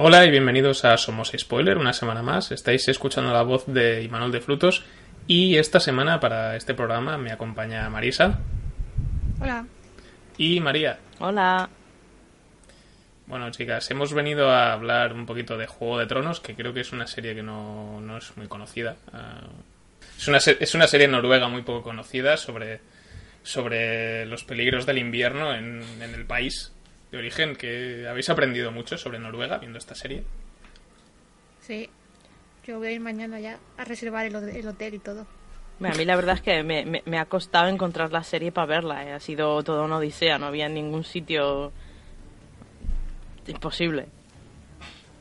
Hola y bienvenidos a Somos Spoiler, una semana más. Estáis escuchando la voz de Imanol de Frutos y esta semana para este programa me acompaña Marisa. Hola. Y María. Hola. Bueno, chicas, hemos venido a hablar un poquito de Juego de Tronos, que creo que es una serie que no, no es muy conocida. Uh, es, una, es una serie noruega muy poco conocida sobre, sobre los peligros del invierno en, en el país de origen, que habéis aprendido mucho sobre Noruega viendo esta serie. Sí, yo voy a ir mañana ya a reservar el, el hotel y todo. A mí la verdad es que me, me, me ha costado encontrar la serie para verla. ¿eh? Ha sido toda una odisea, no había ningún sitio imposible.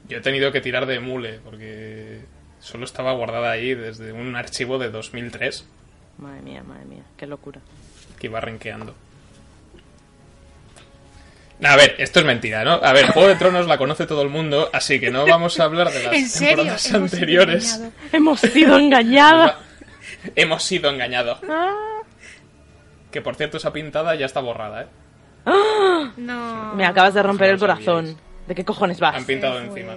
Yo he tenido que tirar de mule porque solo estaba guardada ahí desde un archivo de 2003. Madre mía, madre mía, qué locura. Que iba renqueando. A ver, esto es mentira, ¿no? A ver, Juego de Tronos la conoce todo el mundo, así que no vamos a hablar de las temporadas Hemos anteriores. sido Hemos sido engañados. Hemos sido engañados. Ah. Que por cierto, esa pintada ya está borrada, ¿eh? No. Me acabas de romper No el corazón. sabíais. ¿De qué cojones vas? Han pintado encima.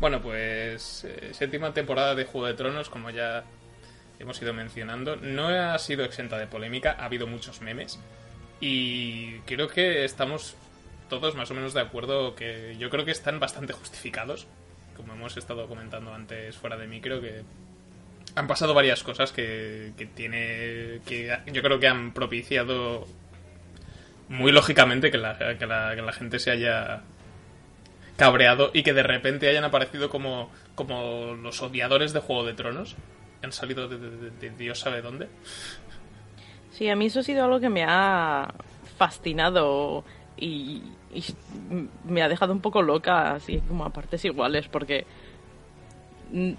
Bueno, pues eh, séptima temporada de Juego de Tronos, como ya hemos ido mencionando, no ha sido exenta de polémica, ha habido muchos memes y creo que estamos todos más o menos de acuerdo que yo creo que están bastante justificados, como hemos estado comentando antes fuera de micro, que han pasado varias cosas que, que tiene que yo creo que han propiciado muy lógicamente que la, que la, que la gente se haya cabreado y que de repente hayan aparecido como, como los odiadores de Juego de Tronos. Han salido de, Dios sabe dónde. Sí, a mí eso ha sido algo que me ha fascinado y, y me ha dejado un poco loca, así como a partes iguales, porque. mm,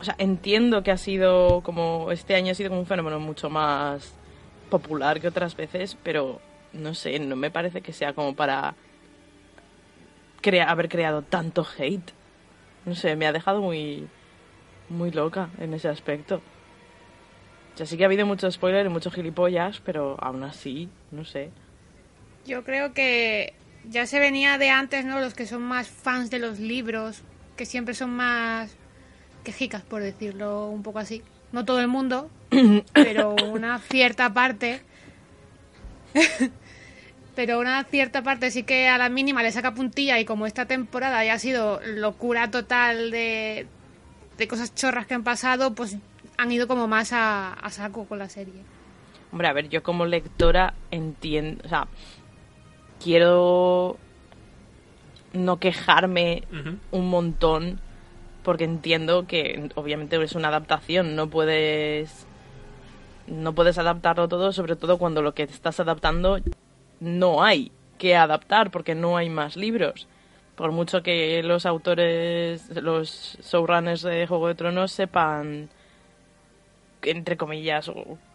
O sea, entiendo que ha sido como. Este año ha sido como un fenómeno mucho más popular que otras veces, pero no sé, no me parece que sea como para crea- haber creado tanto hate. No sé, me ha dejado muy. Muy loca en ese aspecto. O sea, sí que ha habido mucho spoiler y mucho gilipollas, pero aún así, no sé. Yo creo que ya se venía de antes, ¿no? Los que son más fans de los libros, que siempre son más quejicas, por decirlo un poco así. No todo el mundo, pero una cierta parte. pero una cierta parte sí que a la mínima le saca puntilla y como esta temporada ya ha sido locura total de, de cosas chorras que han pasado, pues han ido como más a, a saco con la serie. Hombre, a ver, yo como lectora entiendo, o sea, quiero no quejarme un montón porque entiendo que obviamente es una adaptación, no puedes no puedes adaptarlo todo, sobre todo cuando lo que estás adaptando no hay que adaptar porque no hay más libros. Por mucho que los autores, los showrunners de Juego de Tronos sepan entre comillas,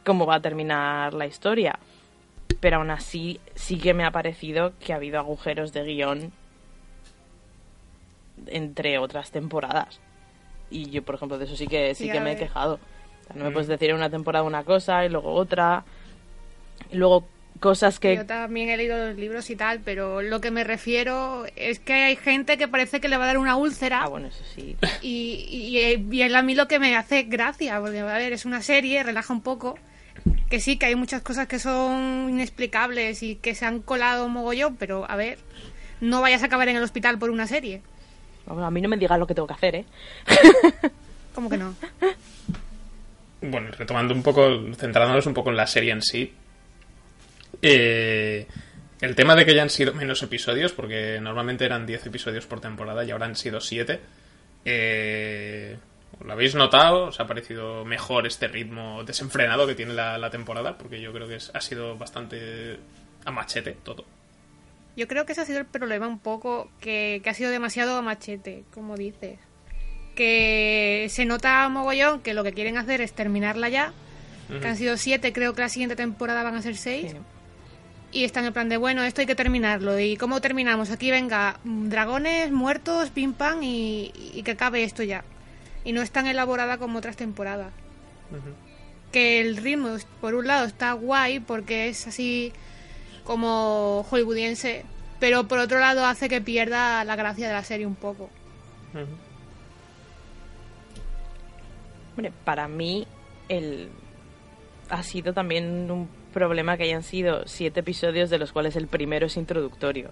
cómo va a terminar la historia. Pero aún así, sí que me ha parecido que ha habido agujeros de guion entre otras temporadas. Y yo, por ejemplo, de eso sí que sí Sí, que me he quejado. O sea, no me Mm. puedes decir en una temporada una cosa y luego otra. Y luego cosas que... Yo también he leído los libros y tal, pero lo que me refiero es que hay gente que parece que le va a dar una úlcera Ah, bueno, eso sí. y, y, y es a mí lo que me hace gracia, porque a ver, es una serie, relaja un poco, que sí, que hay muchas cosas que son inexplicables y que se han colado mogollón, pero a ver, no vayas a acabar en el hospital por una serie. Bueno, a mí no me digas lo que tengo que hacer, ¿eh? ¿Cómo que no? Bueno, retomando un poco, centrándonos un poco en la serie en sí. Eh, el tema de que hayan sido menos episodios, porque normalmente eran 10 episodios por temporada y ahora han sido 7. Eh, ¿Lo habéis notado? ¿Os ha parecido mejor este ritmo desenfrenado que tiene la, la temporada? Porque yo creo que es- ha sido bastante a machete todo. Yo creo que ese ha sido el problema un poco, que, que ha sido demasiado machete, como dices. Que se nota mogollón que lo que quieren hacer es terminarla ya. Que han sido siete, creo que la siguiente temporada van a ser seis. Sí. Y están en plan de, bueno, esto hay que terminarlo. ¿Y cómo terminamos? Aquí venga, dragones, muertos, pim pam y, y que acabe esto ya. Y no es tan elaborada como otras temporadas. Que el ritmo, por un lado, está guay porque es así como hollywoodiense. Pero por otro lado hace que pierda la gracia de la serie un poco. Hombre, para mí el ha sido también un problema que hayan sido siete episodios de los cuales el primero es introductorio.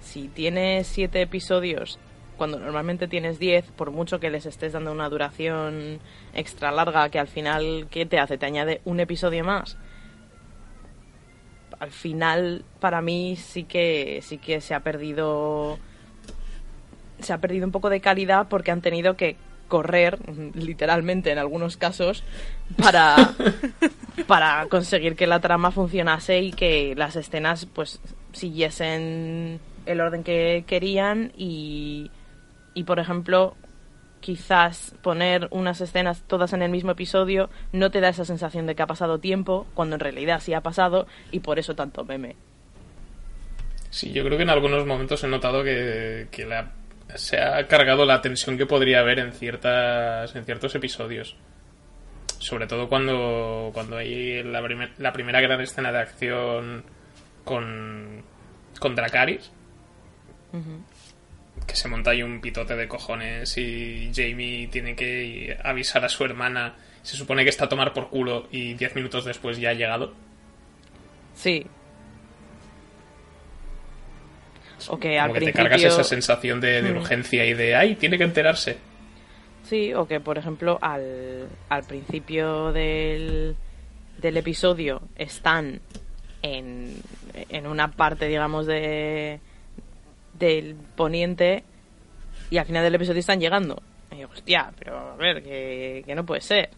Si tienes siete episodios cuando normalmente tienes diez, por mucho que les estés dando una duración extra larga, que al final, ¿qué te hace? ¿Te añade un episodio más? Al final, para mí sí que sí que se ha perdido se ha perdido un poco de calidad porque han tenido que correr, literalmente en algunos casos, para, para conseguir que la trama funcionase y que las escenas pues siguiesen el orden que querían y, y por ejemplo quizás poner unas escenas todas en el mismo episodio no te da esa sensación de que ha pasado tiempo cuando en realidad sí ha pasado y por eso tanto meme. Sí, yo creo que en algunos momentos he notado que, que la- se ha cargado la tensión que podría haber en ciertas en ciertos episodios. Sobre todo cuando, cuando hay la, primer- la primera gran escena de acción con, con Dracarys. Que se monta ahí un pitote de cojones y Jamie tiene que avisar a su hermana. Se supone que está a tomar por culo y diez minutos después ya ha llegado. Sí. O que Como al que te principio... cargas esa sensación de, de Mm. urgencia y de, ay, tiene que enterarse. Sí, o que por ejemplo al, al principio del, del episodio están en, en una parte, digamos, de del poniente y al final del episodio están llegando. Y digo, hostia, pero a ver, que, que no puede ser.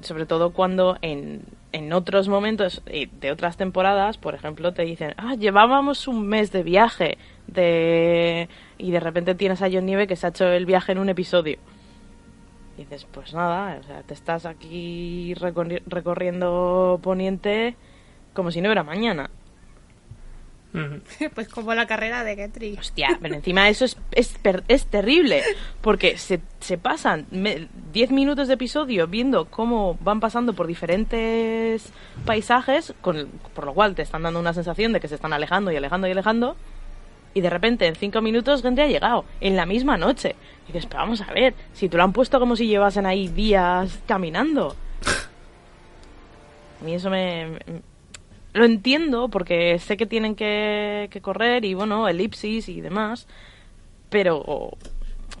Sobre todo cuando en, en otros momentos de otras temporadas, por ejemplo, te dicen, ah, llevábamos un mes de viaje de... y de repente tienes a John Nieve que se ha hecho el viaje en un episodio. Y dices, pues nada, o sea, te estás aquí recorri- recorriendo Poniente como si no hubiera mañana. Pues como la carrera de Getry. Hostia, pero encima eso es, es, per- es terrible, porque se, se pasan me- 10 minutos de episodio viendo cómo van pasando por diferentes paisajes, con, por lo cual te están dando una sensación de que se están alejando y alejando y alejando, y de repente en 5 minutos gente ha llegado, en la misma noche. Y dices, pero vamos a ver, si te lo han puesto como si llevasen ahí días caminando. A mí eso me, me- lo entiendo porque sé que tienen que, que correr y bueno, elipsis y demás, pero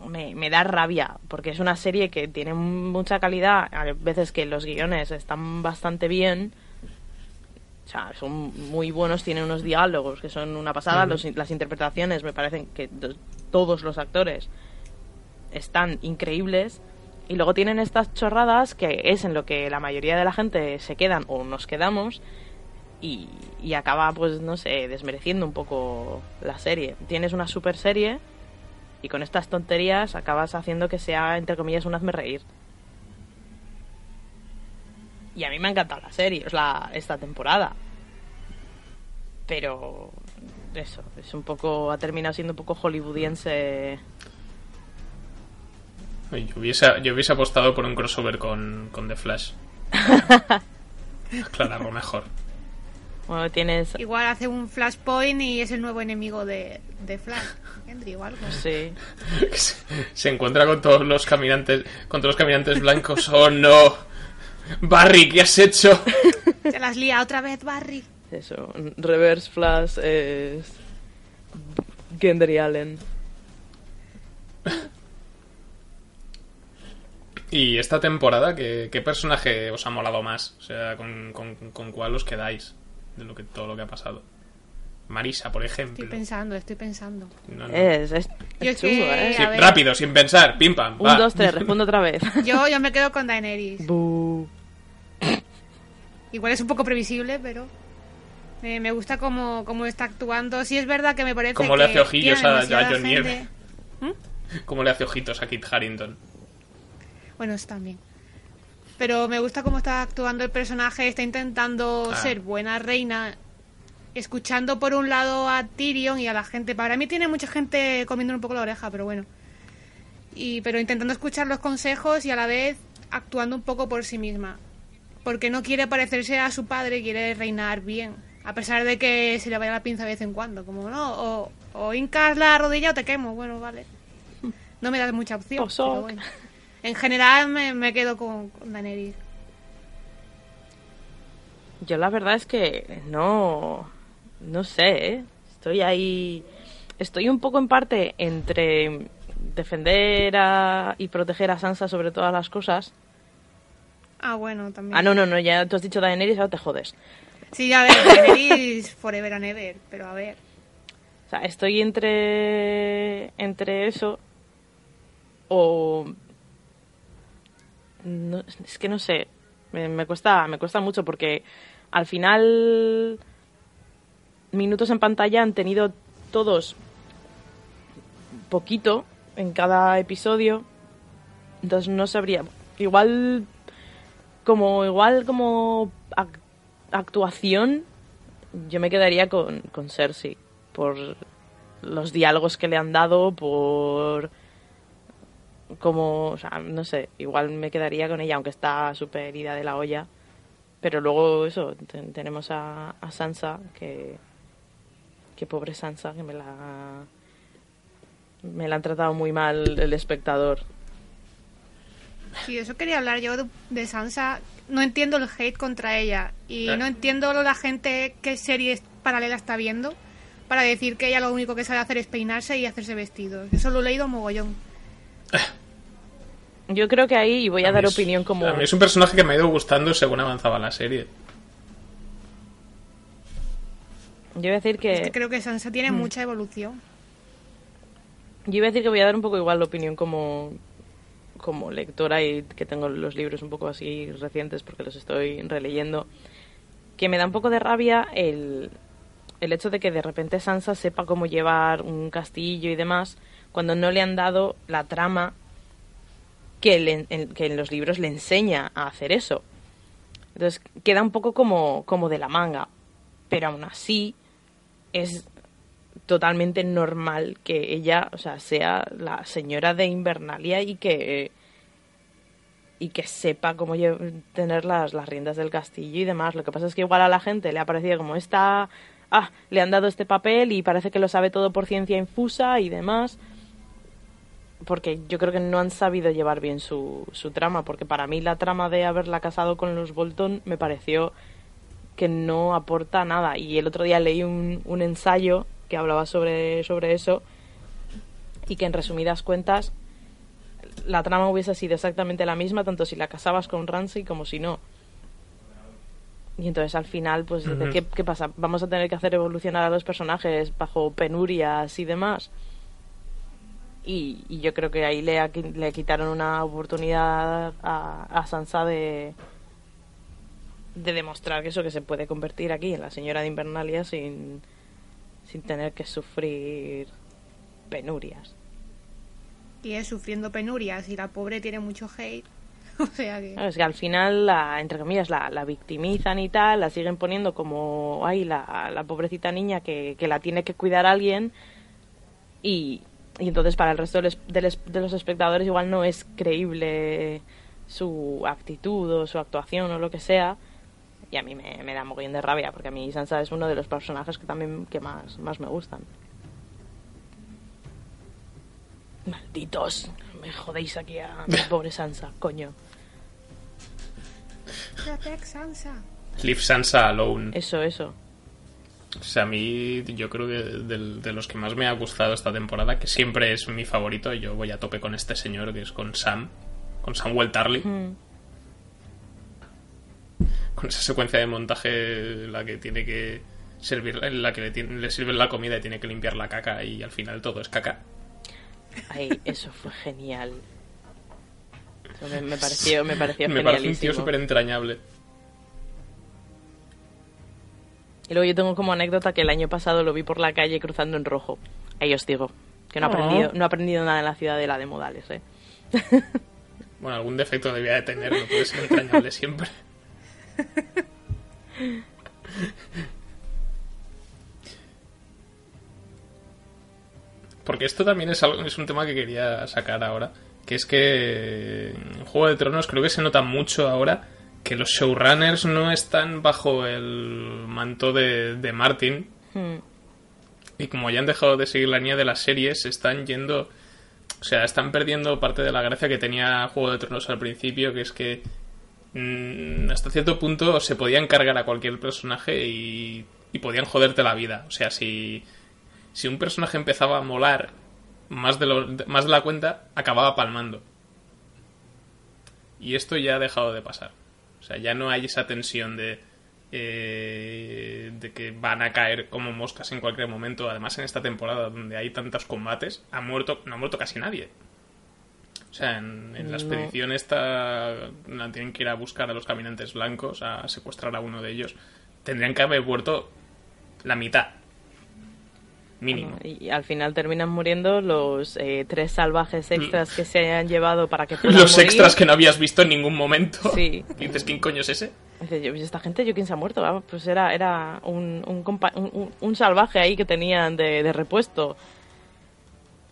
me, me da rabia porque es una serie que tiene mucha calidad, a veces que los guiones están bastante bien, o sea, son muy buenos, tienen unos diálogos que son una pasada, los- las interpretaciones me parecen que to- todos los actores están increíbles y luego tienen estas chorradas que es en lo que la mayoría de la gente se quedan o nos quedamos y, y acaba pues no sé desmereciendo un poco la serie tienes una super serie y con estas tonterías acabas haciendo que sea entre comillas un hazme reír y a mí me ha encantado la serie, la, esta temporada. Pero eso, es un poco, ha terminado siendo un poco hollywoodiense. Yo hubiese, yo hubiese apostado por un crossover con, con The Flash. Aclararlo mejor. Bueno, tienes, Igual hace un flashpoint y es el nuevo enemigo de, de Flash. Henry o algo. sí, Se, se encuentra con todos los caminantes, con todos los caminantes blancos. ¡Oh no! Barry, ¿qué has hecho? Te las lía otra vez, Barry. eso, Reverse Flash es Gendry Allen. Y esta temporada, ¿qué, qué personaje os ha molado más? O sea, ¿con, con, con cuál os quedáis de lo que, todo lo que ha pasado? Marisa, por ejemplo. Estoy pensando, estoy pensando. No, no. Es, es, es que- ¿eh? Sí, rápido, sin pensar, pim pam. Un, va. dos, tres, respondo otra vez. Yo, yo me quedo con Daenerys. Bu. Igual es un poco previsible, pero Me, me gusta cómo, cómo está actuando. Sí es verdad que me parece Como que le hace ojillos a- a John Nieve. gente- ¿Mm? Como le hace ojitos a Kit Harrington. Bueno, eso también. Pero me gusta cómo está actuando el personaje. Está intentando Ah. ser buena reina. Escuchando por un lado a Tyrion y a la gente. Para mí tiene mucha gente comiendo un poco la oreja, pero bueno. Y, pero intentando escuchar los consejos y a la vez actuando un poco por sí misma. Porque no quiere parecerse a su padre, quiere reinar bien. A pesar de que se le vaya la pinza de vez en cuando. Como, no, o, o hincas la rodilla o te quemo. Bueno, vale. No me das mucha opción. Posoc. pero bueno. En general me, me quedo con, con Daenerys. Yo la verdad es que no, no sé, ¿eh? estoy ahí, estoy un poco en parte entre defender a, y proteger a Sansa sobre todas las cosas. Ah, bueno, también. Ah, no, no, no, ya tú has dicho Daenerys, ahora te jodes. Sí, a ver, Daenerys forever and ever, pero a ver. O sea, estoy entre entre eso o no, es que no sé, me, me cuesta me cuesta mucho porque al final minutos en pantalla han tenido todos poquito en cada episodio, entonces no sabría, igual como igual como ac- actuación yo me quedaría con, con Cersei por los diálogos que le han dado, por como, o sea, no sé, igual me quedaría con ella, aunque está súper ida de la olla. Pero luego eso, te- tenemos a, a Sansa, que, que pobre Sansa, que me la, me la han tratado muy mal el espectador. Sí, eso quería hablar yo de, de Sansa. No entiendo el hate contra ella. Y Eh. no entiendo la gente qué series paralelas está viendo para decir que ella lo único que sabe hacer es peinarse y hacerse vestidos. Eso lo he leído mogollón. Yo creo que ahí, y voy a, dar es- opinión como... A mí es un personaje que me ha ido gustando según avanzaba la serie. Yo iba a decir que... Creo que Sansa tiene Mm. mucha evolución. Yo iba a decir que voy a dar un poco igual la opinión como, como lectora y que tengo los libros un poco así recientes porque los estoy releyendo. Que me da un poco de rabia el, el hecho de que de repente Sansa sepa cómo llevar un castillo y demás cuando no le han dado la trama que, le- en, que en los libros le enseña a hacer eso. Entonces queda un poco como, como de la manga. Pero aún así es totalmente normal que ella, o sea, sea la señora de Invernalia y que y que sepa cómo tener las, las riendas del castillo y demás. Lo que pasa es que igual a la gente le ha parecido como esta, ah, le han dado este papel y parece que lo sabe todo por ciencia infusa y demás. Porque yo creo que no han sabido llevar bien su, su trama, porque para mí la trama de haberla casado con los Bolton me pareció que no aporta nada. Y el otro día leí un, un ensayo que hablaba sobre, sobre eso y que en resumidas cuentas la trama hubiese sido exactamente la misma, tanto si la casabas con Ramsay como si no. Y entonces al final, pues. ¿qué, ¿qué pasa? ¿Vamos a tener que hacer evolucionar a los personajes bajo penurias y demás? Y, y yo creo que ahí le, le quitaron una oportunidad a, a Sansa de, de demostrar que eso que se puede convertir aquí en la señora de Invernalia sin, sin tener que sufrir penurias. Y es sufriendo penurias y la pobre tiene mucho hate. O sea que... Es que al final, la, entre comillas, la, la victimizan y tal, la siguen poniendo como, ay, la, la pobrecita niña que, que la tiene que cuidar alguien y, y entonces para el resto de los, espectadores igual no es creíble su actitud o su actuación o lo que sea y a mí me, me da mogollón de rabia porque a mí Sansa es uno de los personajes que también que más, más me gustan. Malditos, me jodéis aquí a mi pobre Sansa, coño. Protect Sansa. Leave Sansa Alone. Eso, eso. O sea, a mí yo creo que de, los que más me ha gustado esta temporada, que siempre es mi favorito, yo voy a tope con este señor, que es con Sam, con Samuel Tarly, Mm. con esa secuencia de montaje la que tiene que servir, la que le, tiene- le sirven la comida y tiene que limpiar la caca y al final todo es caca. Ay, eso fue genial. Me, me pareció, me pareció Me parece un tío súper entrañable. Y luego yo tengo como anécdota que el año pasado lo vi por la calle cruzando en rojo. Ahí os digo, que no ha Oh. aprendido, no ha aprendido nada en la ciudadela de modales, ¿eh? Bueno, algún defecto debía de tener, no puede ser entrañable siempre. Porque esto también es, algo, es un tema que quería sacar ahora, que es que en Juego de Tronos creo que se nota mucho ahora que los showrunners no están bajo el manto de, de Martin, Hmm. y como ya han dejado de seguir la línea de las series, se están yendo. O sea, están perdiendo parte de la gracia que tenía Juego de Tronos al principio, que es que mm, hasta cierto punto se podían cargar a cualquier personaje y, y podían joderte la vida. O sea, si, si un personaje empezaba a molar más de, lo, más de la cuenta, acababa palmando. Y esto ya ha dejado de pasar. O sea, ya no hay esa tensión de, eh, de que van a caer como moscas en cualquier momento. Además, en esta temporada donde hay tantos combates, ha muerto, no ha muerto casi nadie. O sea, en, en la No. expedición esta la tienen que ir a buscar a los caminantes blancos, a secuestrar a uno de ellos. Tendrían que haber muerto la mitad. Mínimo. Y al final terminan muriendo los eh, tres salvajes extras que se han llevado para que puedan Los morir. extras que no habías visto en ningún momento. Sí. Y dices, ¿quién coño es ese? Dice, yo, esta gente, ¿yo quién se ha muerto? Ah, pues era, era un, un, compa- un- un- un salvaje ahí que tenían de, de repuesto.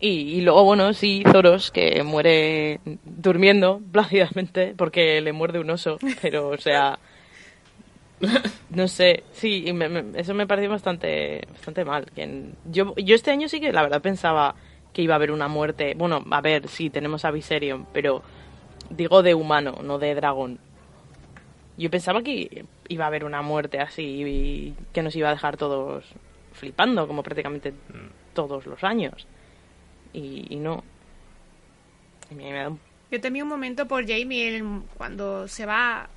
Y, y luego, bueno, sí, Zoros, que muere durmiendo plácidamente porque le muerde un oso. Pero, o sea, no sé, sí, y me- me- eso me pareció bastante, bastante mal. Que en- yo, yo este año sí que la verdad pensaba que iba a haber una muerte. Bueno, a ver, sí, tenemos a Viserion, pero digo de humano, no de dragón. Yo pensaba que iba a haber una muerte así y que nos iba a dejar todos flipando, como prácticamente todos los años. Y, y no. Y me, me da un- Yo temí un momento por Jamie cuando se va,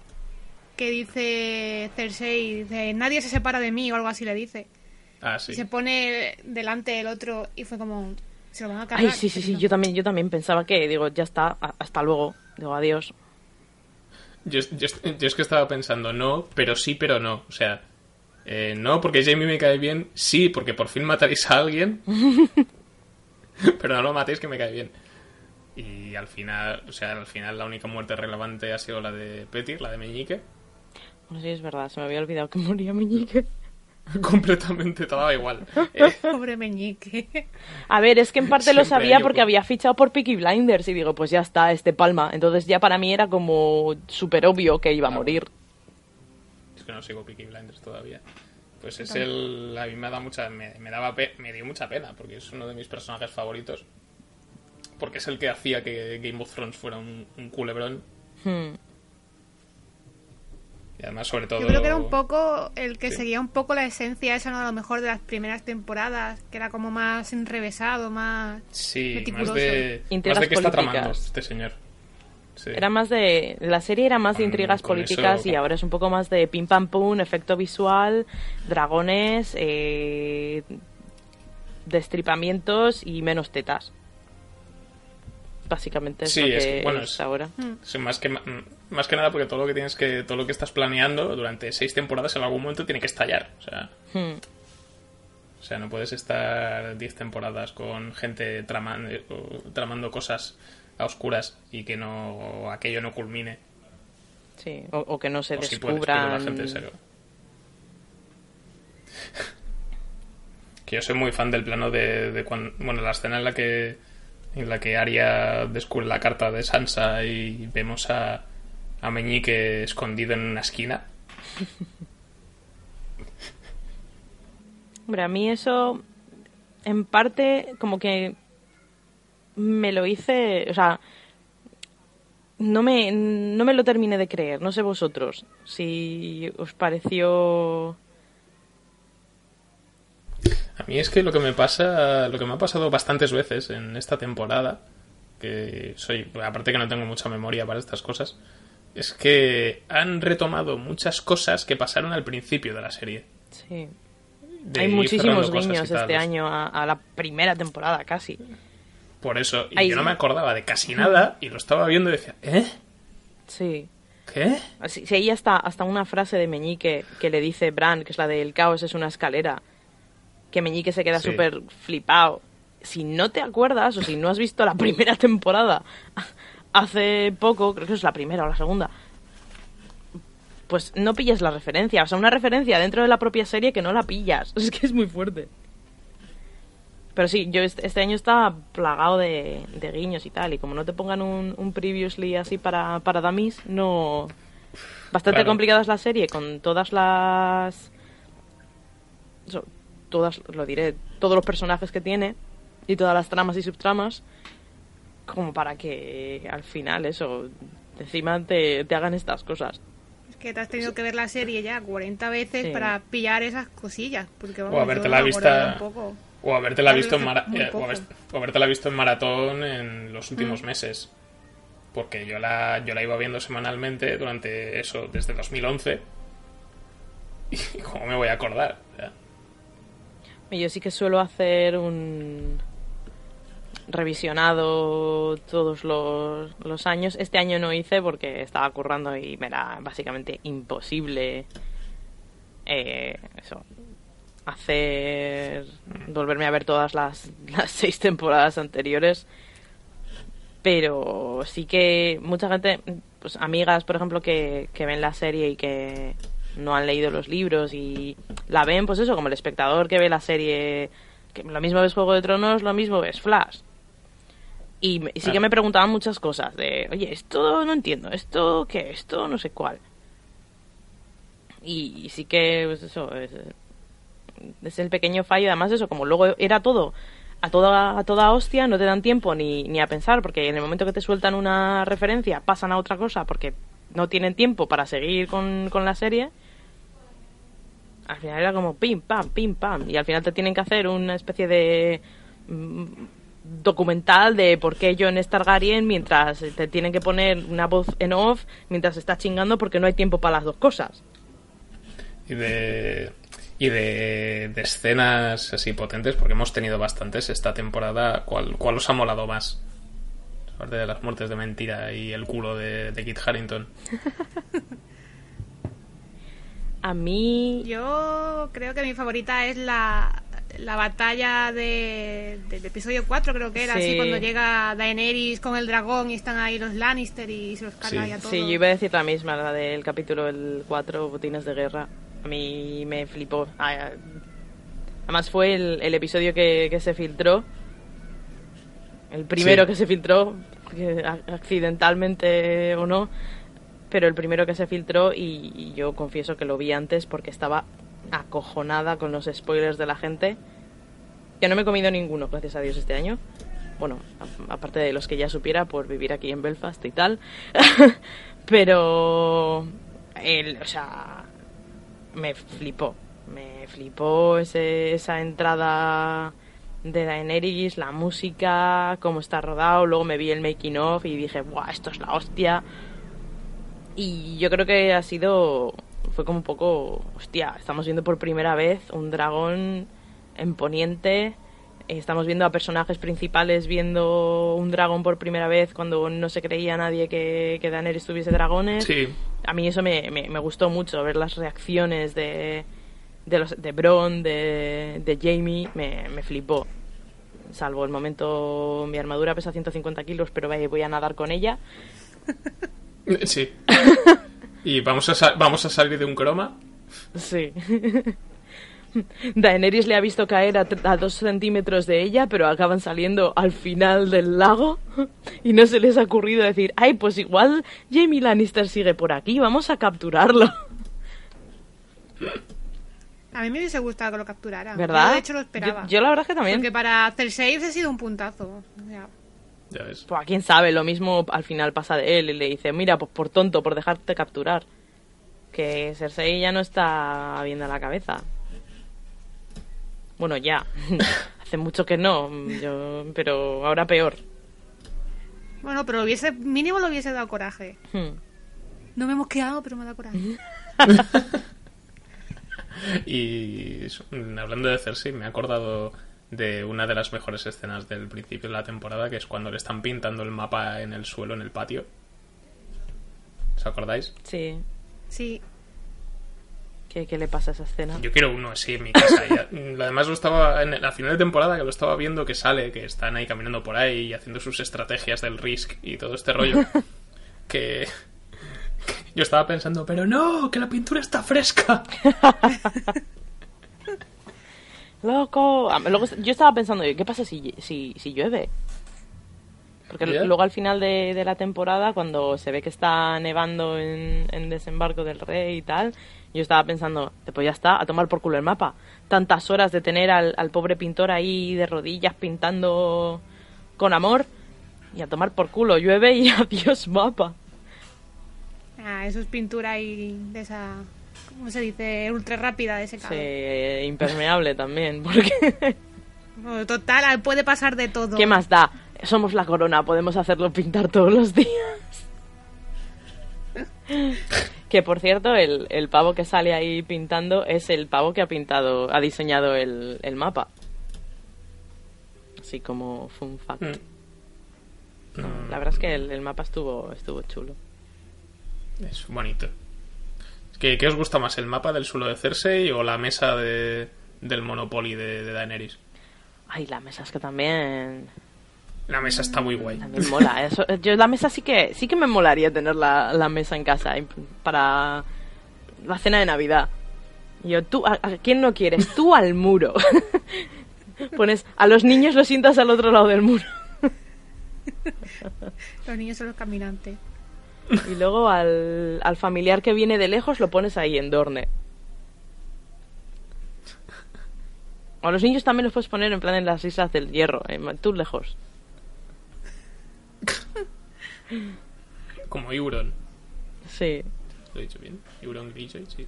que dice Cersei, dice, nadie se separa de mí o algo así le dice. Ah, sí. Y se pone delante del otro y fue como, se lo van a cargar. Ay, sí, sí, sí, No. yo también, yo también pensaba que, digo, ya está, hasta luego. Digo, adiós. Yo, yo- yo es que estaba pensando, no, pero sí, pero no. O sea, eh, no porque Jamie me cae bien, sí, porque por fin mataréis a alguien. pero no lo matéis que me cae bien. Y al final, o sea, al final la única muerte relevante ha sido la de Petir, la de Meñique. Sí, es verdad, se me había olvidado que moría Meñique. Completamente, te daba igual. Eh, Pobre meñique. A ver, es que en parte lo sabía porque había fichado por Peaky Blinders y digo, pues ya está, este palma. Entonces ya para mí era como súper obvio que iba a morir. es que no sigo Peaky Blinders todavía. Pues es el. A mí me da mucha. Me, me daba pe- me dio mucha pena, porque es uno de mis personajes favoritos. Porque es el que hacía que Game of Thrones fuera un, un culebrón. Hmm. Y además, sobre todo. Yo creo que era un poco el que Sí. seguía un poco la esencia esa, ¿no? A lo mejor de las primeras temporadas, que era como más enrevesado, más... Sí, más de. Más Intrigas de qué está políticas. tramando este señor. Sí. Era más de. La serie era más de Con- intrigas políticas eso- y ahora es un poco más de pim pam pum, efecto visual, dragones, eh, destripamientos y menos tetas. Básicamente es Sí, lo que es que, bueno, es es- ahora. Sí, más que más que nada porque todo lo que tienes que todo lo que estás planeando durante seis temporadas en algún momento tiene que estallar o sea Hmm. o sea no puedes estar diez temporadas con gente traman- eh, tramando cosas a oscuras y que no aquello no culmine Sí, o, o que no se o si puedes gente que yo soy muy fan del plano de, de cuando bueno la escena en la que en la que Arya descubre la carta de Sansa y vemos a a Meñique escondido en una esquina. Hombre, a mí eso, en parte, como que me lo hice, o sea, no me, no me lo terminé de creer, no sé vosotros, si os pareció... A mí es que lo que me pasa, lo que me ha pasado bastantes veces en esta temporada, que soy, aparte que no tengo mucha memoria para estas cosas, es que han retomado muchas cosas que pasaron al principio de la serie. Sí. Hay muchísimos guiños este año a, a la primera temporada casi. Por eso, y yo no me acordaba de casi nada y lo estaba viendo y decía, ¿eh? Sí. ¿Qué? Si, si hay hasta, hasta una frase de Meñique que le dice Bran, que es la del caos es una escalera, que Meñique se queda Sí. súper flipado. Si no te acuerdas o si no has visto la primera temporada hace poco, creo que es la primera o la segunda, pues no pillas la referencia. O sea, una referencia dentro de la propia serie que no la pillas. Es que es muy fuerte. Pero sí, yo este, este año estaba plagado de, de guiños y tal. Y como no te pongan un, un previously así para, para dummies, no... Bastante Claro. complicada es la serie con todas las... todas, lo diré, todos los personajes que tiene y todas las tramas y subtramas como para que al final eso encima te, te hagan estas cosas. Es que te has tenido que ver la serie ya 40 veces Sí. para pillar esas cosillas. Porque, vamos, O vista- un poco. O habértela Claro, visto en mara- eh, o poco. haber- o habértela visto en maratón en los últimos Mm. meses. Porque yo la, yo la iba viendo semanalmente durante eso, desde 2011. Y cómo me voy a acordar. O sea, Yo sí que suelo hacer un revisionado todos los, años. Este año no hice porque estaba currando y me era básicamente imposible eh, eso hacer volverme a ver todas las, las seis temporadas anteriores pero sí que mucha gente pues amigas por ejemplo que, que ven la serie y que no han leído los libros y la ven pues eso como el espectador que ve la serie que lo mismo ves Juego de Tronos lo mismo ves Flash. Y, me- y sí que me preguntaban muchas cosas de oye esto no entiendo esto qué esto no sé cuál y, y sí que pues eso es, es el pequeño fallo. Además eso como luego era todo a toda a toda hostia no te dan tiempo ni, ni a pensar porque en el momento que te sueltan una referencia pasan a otra cosa porque no tienen tiempo para seguir con, con la serie al final era como pim pam pim pam. Y al final te tienen que hacer una especie de mm, documental de por qué Jon es Targaryen mientras te tienen que poner una voz en off mientras está chingando porque no hay tiempo para las dos cosas. Y de y de, de escenas así potentes porque hemos tenido bastantes esta temporada ¿cuál, cuál os ha molado más? aparte de las muertes de mentira y el culo de, de Kit Harrington a mí Yo creo que mi favorita es la, la batalla de, del episodio 4, creo que era, Sí. así cuando llega Daenerys con el dragón y están ahí los Lannister y se los carga Sí. ya todos. Sí, yo iba a decir la misma, la del capítulo el 4, Botines de Guerra. A mí me flipó. Ah, Además fue el, el episodio que, que se filtró. El primero Sí. que se filtró, que a- accidentalmente o no, pero el primero que se filtró y, yo confieso que lo vi antes porque estaba acojonada con los spoilers de la gente. Que no me he comido ninguno, gracias a Dios, este año. Bueno, aparte de los que ya supiera por vivir aquí en Belfast y tal. Pero, el, o sea, me flipó. Me flipó ese, esa entrada de Daenerys, la música, cómo está rodado. Luego me vi el making of y dije, ¡buah, esto es la hostia! Y yo creo que ha sido. Fue como un poco. Hostia, estamos viendo por primera vez un dragón en poniente. Estamos viendo a personajes principales viendo un dragón por primera vez cuando no se creía nadie que, que Daenerys tuviese dragones. sí A mí eso me, me, me gustó mucho, ver las reacciones de, de, los, de Bron, de, de Jamie, me, me flipó. Salvo el momento, mi armadura pesa 150 kilos, pero voy a nadar con ella. sí y vamos a sa- vamos a salir de un croma Sí. Daenerys le ha visto caer a, a dos centímetros de ella, pero acaban saliendo al final del lago y no se les ha ocurrido decir, ay, pues igual Jamie Lannister sigue por aquí, vamos a capturarlo. A mí me hubiese gustado que lo capturaran. ¿Verdad? Yo de hecho lo esperaba. Yo, yo la verdad es que también. Porque para hacer saves ha sido un puntazo. O sea, ya ves Pues, quién sabe, lo mismo al final pasa de él y le dice, mira, pues por tonto, por dejarte capturar. Que Cersei ya no está bien de la cabeza. Bueno, ya. Hace mucho que no, yo, pero ahora peor. bueno, pero lo hubiese, mínimo lo hubiese dado coraje. Hmm. No me hemos quedado, pero me da coraje. Y eso, hablando de Cersei, me he acordado de una de las mejores escenas del principio de la temporada, que es cuando le están pintando el mapa en el suelo, en el patio. ¿Os acordáis? Sí. Sí. ¿Qué, qué le pasa a esa escena? Yo quiero uno así en mi casa. Mm, Además, lo estaba en la final de temporada que lo estaba viendo que sale, que están ahí caminando por ahí y haciendo sus estrategias del Risk y todo este rollo. que, que yo estaba pensando, pero no, que la pintura está fresca. ¡Loco! Ah, luego yo estaba pensando, ¿qué pasa si, si, si llueve? Porque luego al final de, de la temporada, cuando se ve que está nevando en, en Desembarco del Rey y tal, yo estaba pensando, pues ya está, a tomar por culo el mapa. Tantas horas de tener al, al pobre pintor ahí de rodillas pintando con amor y a tomar por culo, llueve y adiós mapa. Ah, eso es pintura ahí de esa. ¿Cómo se dice? Ultra rápida de ese Sí, eh, impermeable también, porque Bueno, total, puede pasar de todo. ¿qué más da? Somos la corona, podemos hacerlo pintar todos los días. que por cierto, el, el pavo que sale ahí pintando es el pavo que ha pintado, ha diseñado el, el mapa. Así como fun fact. Mm. No, la verdad es que el, el mapa estuvo, estuvo chulo. Es bonito. ¿Qué, qué os gusta más, el mapa del suelo de Cersei o la mesa de, del Monopoly de, de Daenerys? Ay, la mesa es que también, La mesa está muy guay. también mola. Eso, yo la mesa sí que sí que me molaría tener la, la mesa en casa para la cena de Navidad. Yo, tú, ¿a, a quién no quieres? Tú al muro. Pones a los niños los sientas al otro lado del muro. Los niños son los caminantes. Y luego al, al familiar que viene de lejos lo pones ahí en Dorne. O a los niños también los puedes poner en plan en las islas del hierro, eh, tú lejos. Como Euron. Sí. ¿Lo he dicho bien? Euron Greyjoy, sí.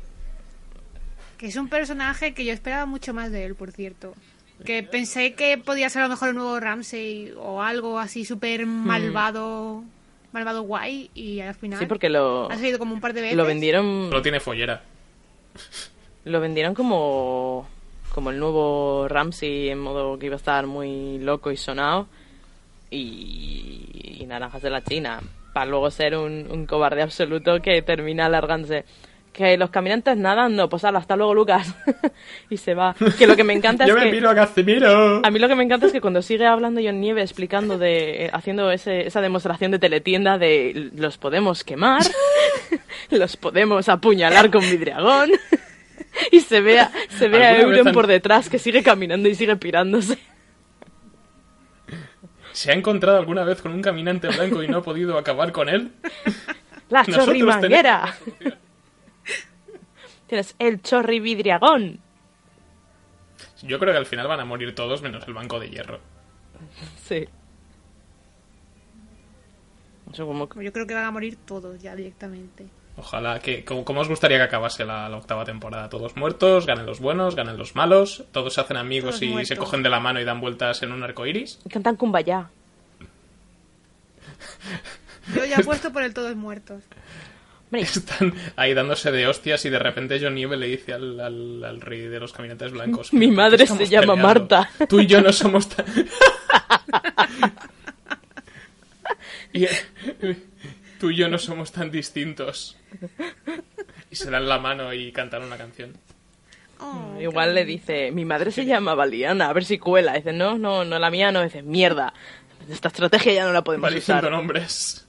Que es un personaje que yo esperaba mucho más de él, por cierto. Que pensé que podía ser a lo mejor el nuevo Ramsey o algo así súper malvado, malvado guay, y al final Sí, porque lo, ha salido como un par de veces. lo vendieron Solo tiene follera. lo vendieron como como el nuevo Ramsey en modo que iba a estar muy loco y sonado y, y naranjas de la China para luego ser un, un cobarde absoluto que termina alargándose que los caminantes nadan no pues ala, hasta luego Lucas y se va que lo que me encanta es ¡Yo me que miro a Casimiro! a mí lo que me encanta es que cuando sigue hablando John Nieve explicando de eh, haciendo ese- esa demostración de teletienda de los podemos quemar, los podemos apuñalar con vidriagón y se ve a, se ve a ¿Alguna vez Euron han- por detrás que sigue caminando y sigue pirándose. ¿Se ha encontrado alguna vez con un caminante blanco y no ha podido acabar con él? La chorrimanguera. Tienes el chorri vidriagón. Yo creo que al final van a morir todos menos el banco de hierro. Sí. Yo creo que van a morir todos ya directamente. Ojalá que... ¿Cómo, os gustaría que acabase la, la octava temporada? Todos muertos, ganen los buenos, ganen los malos, todos se hacen amigos Todos y muertos. se cogen de la mano y dan vueltas en un arco iris. cantan kumbaya. Yo ya he puesto por el todos muertos. Están ahí dándose de hostias y de repente John Nieve le dice al, al- al rey de los caminantes blancos... Mi "¿Por qué madre se llama peleando? Marta". Tú y yo no somos tan... Y, tú y yo no somos tan distintos. Y se dan la mano y cantan una canción. Oh, qué Igual le dice, mi madre se llama Valiana, a ver si cuela. Dice, no, no, no, la mía no. Dice, mierda, esta estrategia ya no la podemos Va diciendo usar. nombres.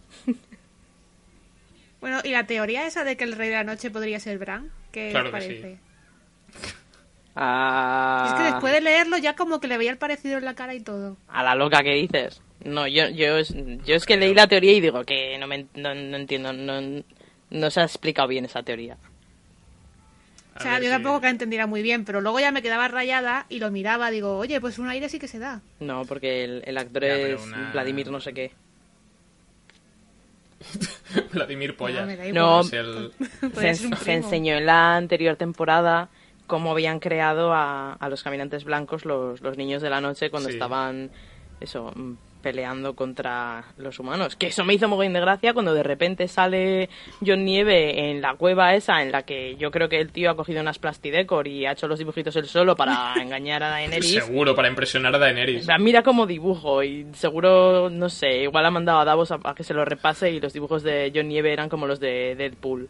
Bueno, y la teoría esa de que el rey de la noche podría ser Bran, ¿qué Claro os que sí. parece? Ah, Es que después de leerlo ya como que le veía el parecido en la cara y todo. A la loca que dices. No, yo, yo, es- yo es que leí la teoría y digo que no, me, no, no entiendo, no, no se ha explicado bien esa teoría. O sea, yo si- tampoco que la entendiera muy bien, pero luego ya me quedaba rayada y lo miraba, digo, oye, pues un aire sí que se da. No, porque el, el actor Ya, es una- Vladimir no sé qué. Vladimir Polla. No, el- se, enseñó en la anterior temporada cómo habían creado a, a los caminantes blancos los, los niños de la noche cuando Sí. estaban eso mm, peleando contra los humanos. Que eso me hizo mogollón de gracia cuando de repente sale John Nieve en la cueva esa en la que yo creo que el tío ha cogido unas plastidecor y ha hecho los dibujitos él solo para engañar a Daenerys. Seguro, para impresionar a Daenerys. Mira cómo dibujo y seguro, no sé, igual ha mandado a Davos a, a que se lo repase y los dibujos de John Nieve eran como los de Deadpool.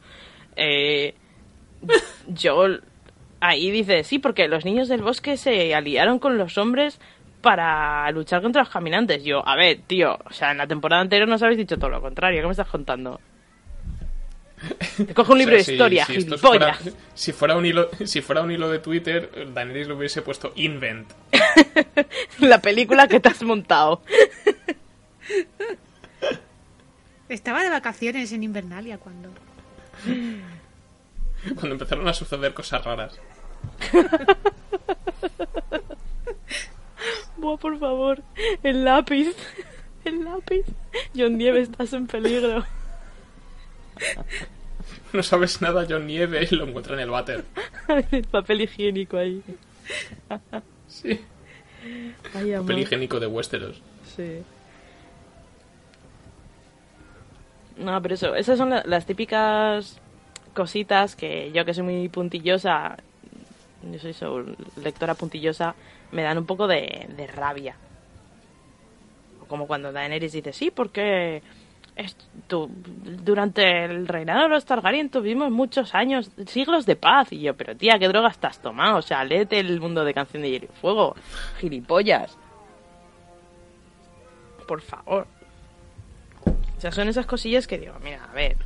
Eh, yo ahí dice, sí, porque los niños del bosque se aliaron con los hombres para luchar contra los caminantes. Yo, a ver, tío, o sea, en la temporada anterior nos habéis dicho todo lo contrario. ¿Qué me estás contando? Te cojo un libro O sea, de historia, si, esto gilipollas. fuera, si, fuera un hilo, si fuera un hilo de Twitter, Daenerys lo hubiese puesto invent. La película que te has montado. Estaba de vacaciones en Invernalia cuando. Cuando empezaron a suceder cosas raras. Por favor. El lápiz. El lápiz. John Nieve, estás en peligro. No sabes nada, John Nieve, y lo encuentra en el váter. El papel higiénico ahí. Sí. Ay. Papel higiénico de Westeros. Sí. No, pero eso, esas son la- las típicas cositas que yo que soy muy puntillosa, yo soy so- lectora puntillosa, me dan un poco de, de rabia. Como cuando Daenerys dice, sí, porque durante el reinado de los Targaryen tuvimos muchos años, siglos de paz. Y yo, pero tía, ¿qué droga estás tomando? O sea, léete el mundo de Canción de Hielo y Fuego, gilipollas. Por favor. O sea, son esas cosillas que digo, mira, a ver,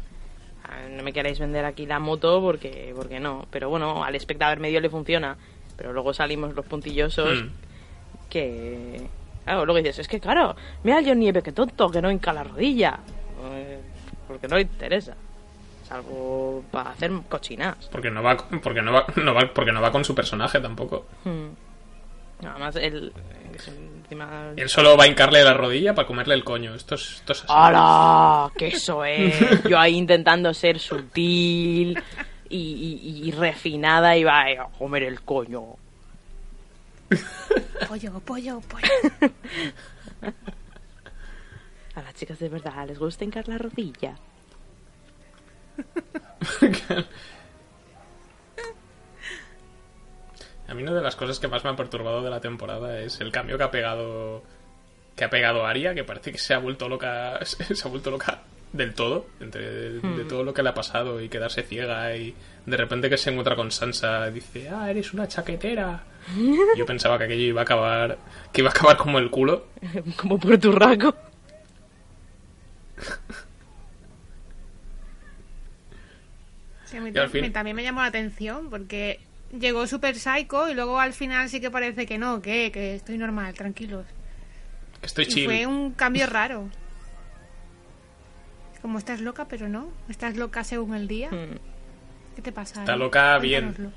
no me queráis vender aquí la moto porque, porque no. Pero bueno, al espectador medio le funciona. Pero luego salimos los puntillosos Mm. que... Claro, luego dices, es que claro, mira John Nieve, que tonto, que no hinca la rodilla. Eh, Porque no le interesa. Es algo para hacer cochinas. Porque no va, con- porque no va, no va, porque no va con su personaje tampoco. Hmm. Nada más el... encima- Él solo va a hincarle la rodilla para comerle el coño. Esto es, esto es así. ¡Hala! ¡Que eso es! Yo ahí intentando ser sutil y, y- y refinada y va a comer el coño. Pollo, pollo, pollo. A las chicas de verdad les gusta hincar la rodilla. A mí una de las cosas que más me ha perturbado de la temporada es el cambio que ha pegado que ha pegado Aria, que parece que se ha vuelto loca, se ha vuelto loca del todo, entre de todo lo que le ha pasado y quedarse ciega y de repente que se encuentra con Sansa dice, "Ah, eres una chaquetera." Yo pensaba que aquello iba a acabar que iba a acabar como el culo. Como por tu raco. Sí, a mí Y al tam- fin- me- también me llamó la atención porque llegó Super Psycho y luego al final sí que parece que no, que, que estoy normal, tranquilos. Que estoy Y chill. fue un cambio raro. Como estás loca, pero no. Estás loca según el día. Hmm. ¿Qué te pasa? Está loca bien.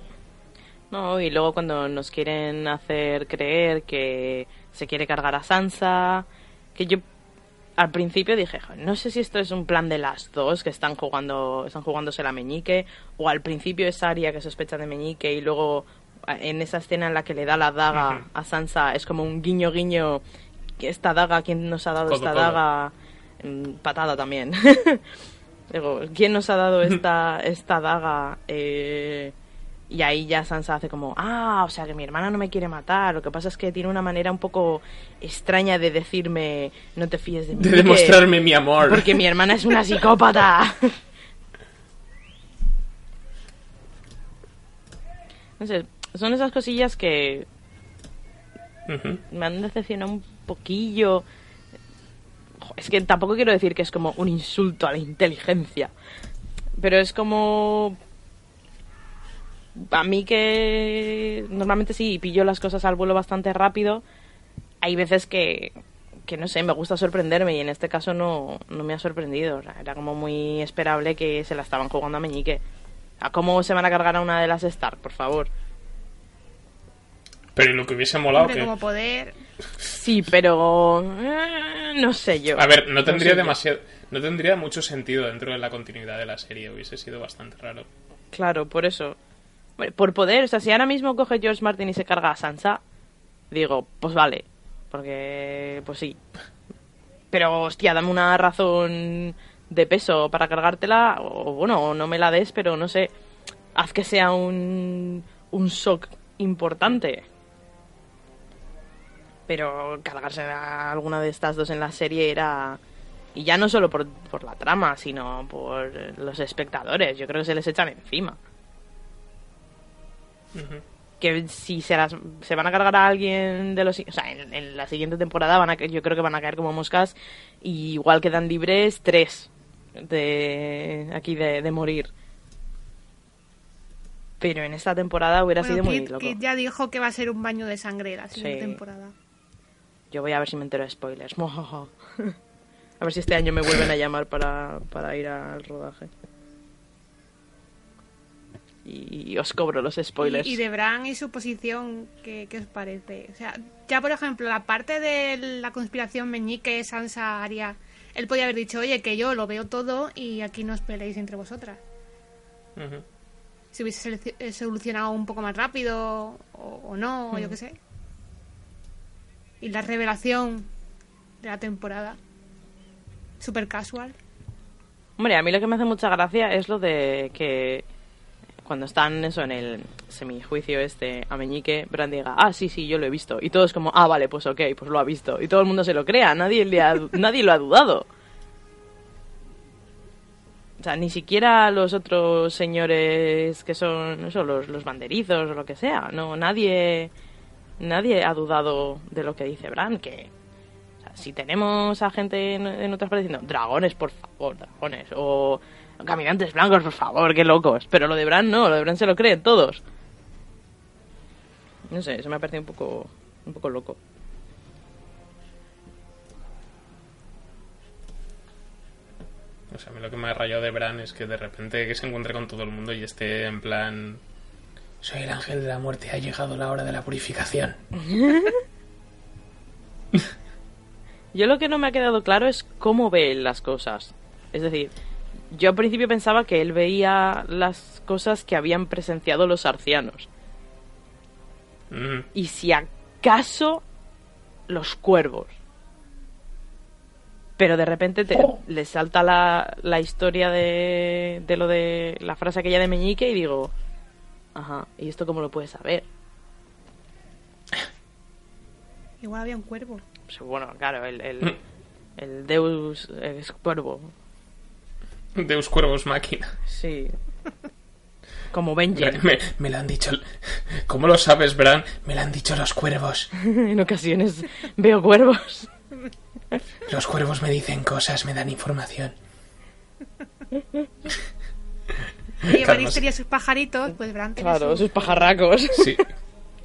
No, y luego cuando nos quieren hacer creer que se quiere cargar a Sansa, que yo al principio dije, "Jo, no sé si esto es un plan de las dos que están jugando, están jugándose la meñique, o al principio es Arya que sospecha de meñique y luego en esa escena en la que le da la daga a Sansa es como un guiño guiño que esta daga, ¿quién nos ha dado Codo, esta codo. daga? Mm, Patada también. Digo, ¿quién nos ha dado esta, esta daga? Eh, y ahí ya Sansa hace como, ah, o sea que mi hermana no me quiere matar. Lo que pasa es que tiene una manera un poco extraña de decirme, no te fíes de mí. De que- demostrarme mi amor. Porque mi hermana es una psicópata. no sé, son esas cosillas que me han decepcionado un poquillo. Es que tampoco quiero decir que es como un insulto a la inteligencia. Pero es como... A mí que normalmente sí pillo las cosas al vuelo bastante rápido, hay veces que, que no sé, me gusta sorprenderme y en este caso no, no me ha sorprendido. Era como muy esperable que se la estaban jugando a Meñique. ¿A cómo se van a cargar a una de las Stark, por favor? Pero ¿y lo que hubiese molado Hombre, que como poder. Sí, pero... eh, no sé yo. A ver, no tendría sé yo. demasiado no tendría mucho sentido dentro de la continuidad de la serie, hubiese sido bastante raro. Claro, por eso. Por poder, o sea, si ahora mismo coge George Martin y se carga a Sansa, digo, pues vale. Porque, pues sí. Pero, hostia, dame una razón de peso para cargártela, o bueno, no me la des, pero no sé, haz que sea un, un shock importante. Pero cargarse a alguna de estas dos en la serie era... Y ya no solo por, por la trama, sino por los espectadores. Yo creo que se les echan encima. Que si se, las, se van a cargar a alguien de los o sea en, en la siguiente temporada van a yo creo que van a caer como moscas y igual quedan libres tres de aquí de, de morir pero en esta temporada hubiera Bueno, sido muy loco Kit ya dijo que va a ser un baño de sangre la siguiente Sí. temporada. yo voy a ver si me entero de spoilers a ver si este año me vuelven a llamar para, para ir al rodaje y os cobro los spoilers Y, y de Bran y su posición, ¿qué, qué os parece? O sea, ya por ejemplo, la parte de la conspiración Meñique, Sansa, Arya, él podía haber dicho, oye, que yo lo veo todo y aquí no os peleéis entre vosotras. Si hubiese eh, solucionado un poco más rápido o, o no, o yo qué sé. Y la revelación de la temporada. Super casual. Hombre, a mí lo que me hace mucha gracia es lo de que cuando están eso en el semijuicio este a Meñique, Bran diga, ah, sí, sí, yo lo he visto. Y todos como, ah, vale, pues ok, pues lo ha visto. Y todo el mundo se lo crea, nadie, le ha- nadie lo ha dudado. O sea, ni siquiera los otros señores que son eso, los, los banderizos o lo que sea. No, nadie, nadie ha dudado de lo que dice Bran, que si tenemos a gente en, otras partes dragones, por favor, dragones, o caminantes blancos, por favor, qué locos. Pero lo de Bran no, lo de Bran se lo creen todos. No sé, eso me ha parecido un poco, un poco loco. O sea, a mí lo que me ha rayado de Bran es que de repente que se encuentre con todo el mundo y esté en plan... Soy el ángel de la muerte, ha llegado la hora de la purificación. Yo lo que no me ha quedado claro es cómo ve las cosas. Es decir, yo al principio pensaba que él veía las cosas que habían presenciado los arcianos. Y si acaso los cuervos. Pero de repente te- le salta la, la historia de, de lo de la frase aquella de Meñique y digo, ajá, ¿y esto cómo lo puedes saber? Igual había un cuervo. Pues bueno, claro, el, el, el Deus es cuervo, Deus Cuervos Máquina. sí. Como Me, Benjen. me- me lo han dicho... ¿Cómo lo sabes, Bran? Me lo han dicho los cuervos. en ocasiones veo cuervos. Los cuervos me dicen cosas, me dan información. Y Calma, Varys tenía sus pajaritos, pues Bran Claro, sus- sus pajarracos. Sí.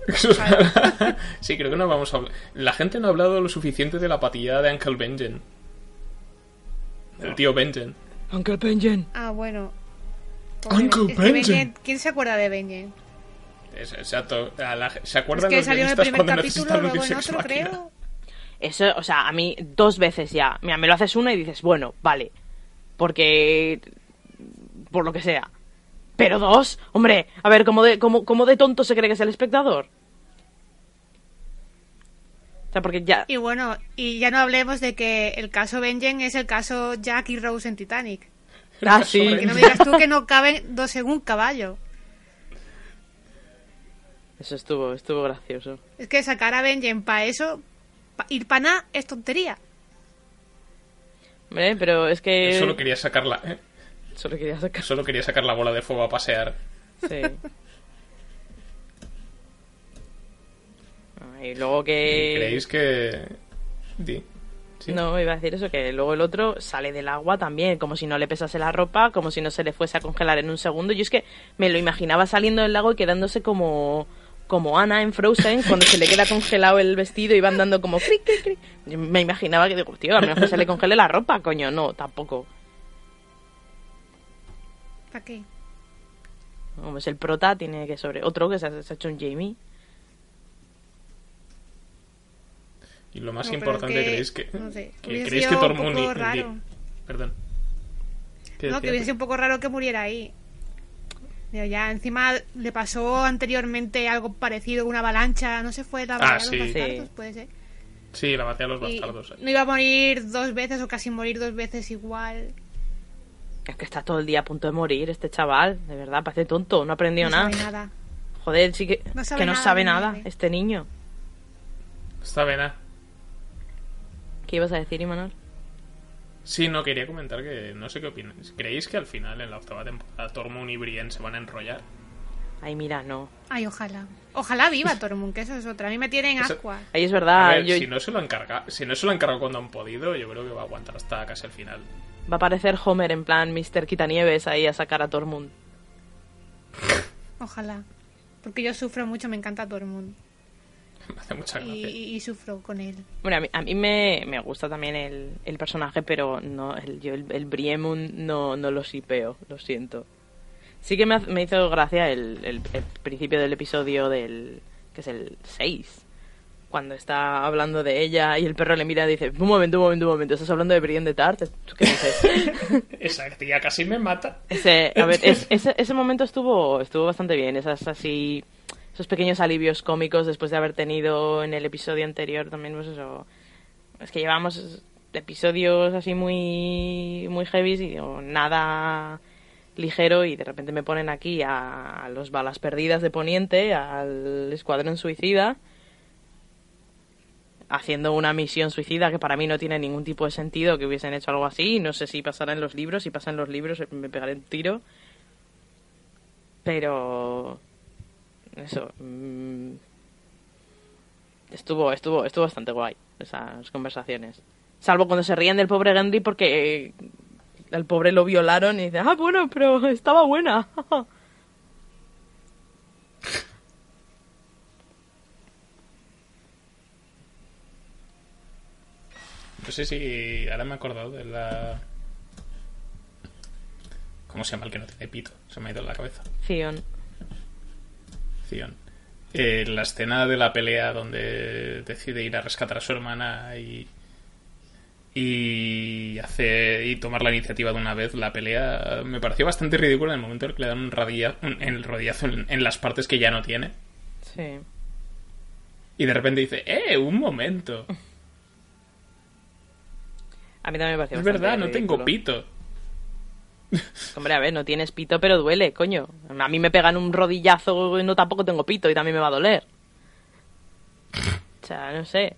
sí, creo que no vamos a hablar. La gente no ha hablado lo suficiente de la patilla de Uncle Benjen. El tío Benjen. Uncle Benjen. Ah, bueno. Uncle Es que Benjen. Benjen- ¿Quién se acuerda de Benjen? Es- exacto. La- ¿Se Es acuerdan que los salió en el primer cuando capítulo, luego en otro, creo. Eso, o sea, a mí dos veces ya. Mira, me lo haces una y dices, bueno, vale. Porque. Por lo que sea. Pero dos, hombre, a ver, ¿cómo de, cómo, cómo de tonto se cree que es el espectador? O sea, porque ya. Y bueno, y ya no hablemos de que el caso Benjen es el caso Jack y Rose en Titanic. Ah, sí. Que no me digas tú que no caben dos en un caballo. Eso estuvo, estuvo gracioso. Es que sacar a Benjen para eso, pa- ir para nada, es tontería. Hombre, pero es que. Solo quería sacarla, ¿eh? Solo quería sacar. Solo quería sacar la bola de fuego a pasear. Sí. Y luego que. ¿Creéis que.? Di. Sí. No, iba a decir eso, que luego el otro sale del agua también, como si no le pesase la ropa, como si no se le fuese a congelar en un segundo. Yo es que me lo imaginaba saliendo del lago y quedándose como, como Ana en Frozen, cuando se le queda congelado el vestido y va andando como cri, cri, cri. Yo Me imaginaba que digo, tío, a lo mejor se le congele la ropa, coño. No, tampoco. ¿Para qué? Como es el prota, tiene que sobre. Otro que se ha, se ha hecho un Jamie. Y lo más No, importante, que- ¿creéis que.? no sé, que hubiese ¿Creéis que sido un Tormund poco y- raro. Perdón. ¿Qué No, que hubiese sido un poco raro que muriera ahí. Ya encima le pasó anteriormente algo parecido, una avalancha, no se fue la Ah, sí. de los bastardos, Sí. puede ser. Sí, la batalla de los Y bastardos. no iba a morir dos veces o casi morir dos veces igual. Es que está todo el día a punto de morir este chaval, de verdad, parece tonto, no aprendió No nada. sabe nada. Joder, sí que No sabe que no nada, sabe nada este niño. Está vena. ¿Qué ibas a decir, Imanol? Sí, no, quería comentar que no sé qué opináis. ¿Creéis que al final, en la octava temporada, Tormund y Brienne se van a enrollar? Ay, mira, no. Ay, ojalá. Ojalá viva Tormund, que eso es otra. A mí me tienen Eso- ascuas. Ahí es A verdad, ver, yo- si no se lo han cargado, si no se lo han cargado cuando han podido, yo creo que va a aguantar hasta casi el final. va a aparecer Homer en plan Mr. Quitanieves ahí a sacar a Tormund. Ojalá. Porque yo sufro mucho, me encanta Tormund. Me hace mucha Y, gracia. y- y sufro con él. Bueno, a mí, a mí me, me gusta también el, el personaje, pero no el, yo el, el Briemund no, no lo sipeo, lo siento. Sí que me, me hizo gracia el, el- el principio del episodio del... que es el 6. Cuando está hablando de ella y el perro le mira y dice, un momento, un momento, un momento, ¿estás hablando de Brienne de Tart? ¿Tú qué dices? Esa tía casi me mata. Ese, a ver, es- ese, ese momento estuvo, estuvo bastante bien. Esas así, esos pequeños alivios cómicos después de haber tenido en el episodio anterior también, pues eso. Es que llevamos episodios así muy, muy heavy y nada ligero y de repente me ponen aquí a los balas perdidas de Poniente, al escuadrón suicida, haciendo una misión suicida que para mí no tiene ningún tipo de sentido que hubiesen hecho algo así. No sé si pasará en los libros, si pasa en los libros me pegaré un tiro. Pero eso mm, estuvo estuvo estuvo bastante guay esas conversaciones. Salvo cuando se ríen del pobre Gendry porque eh, al pobre lo violaron y dice, "Ah, bueno, pero estaba buena." No sé si ahora me he acordado de la... ¿Cómo se llama el que no tiene pito? Se me ha ido en la cabeza. Theon. Zion. Eh, la escena de la pelea donde decide ir a rescatar a su hermana y y hace y tomar la iniciativa de una vez la pelea me pareció bastante ridícula en el momento en el que le dan un, radia- un- el rodillazo en, en las partes que ya no tiene Sí. y de repente dice eh un momento A mí también me pareció es bastante verdad no tengo pito Hombre, a ver, no tienes pito, pero duele, coño. A mí me pegan un rodillazo y no tampoco tengo pito y también me va a doler. O sea, no sé.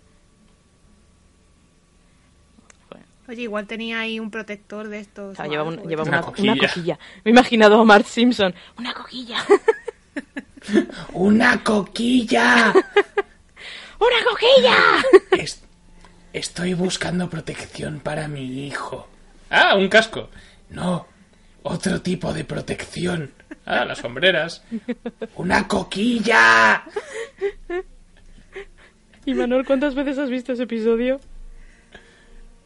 Oye, igual tenía ahí un protector de estos. O sea, un- ¿eh? llevaba Una una, coquilla. una coquilla. Me he imaginado a Mark Simpson. Una coquilla. una coquilla ¡Una coquilla! Es- estoy buscando protección para mi hijo ah un casco no otro tipo de protección ah las sombreras una coquilla Y Manuel, ¿cuántas veces has visto ese episodio?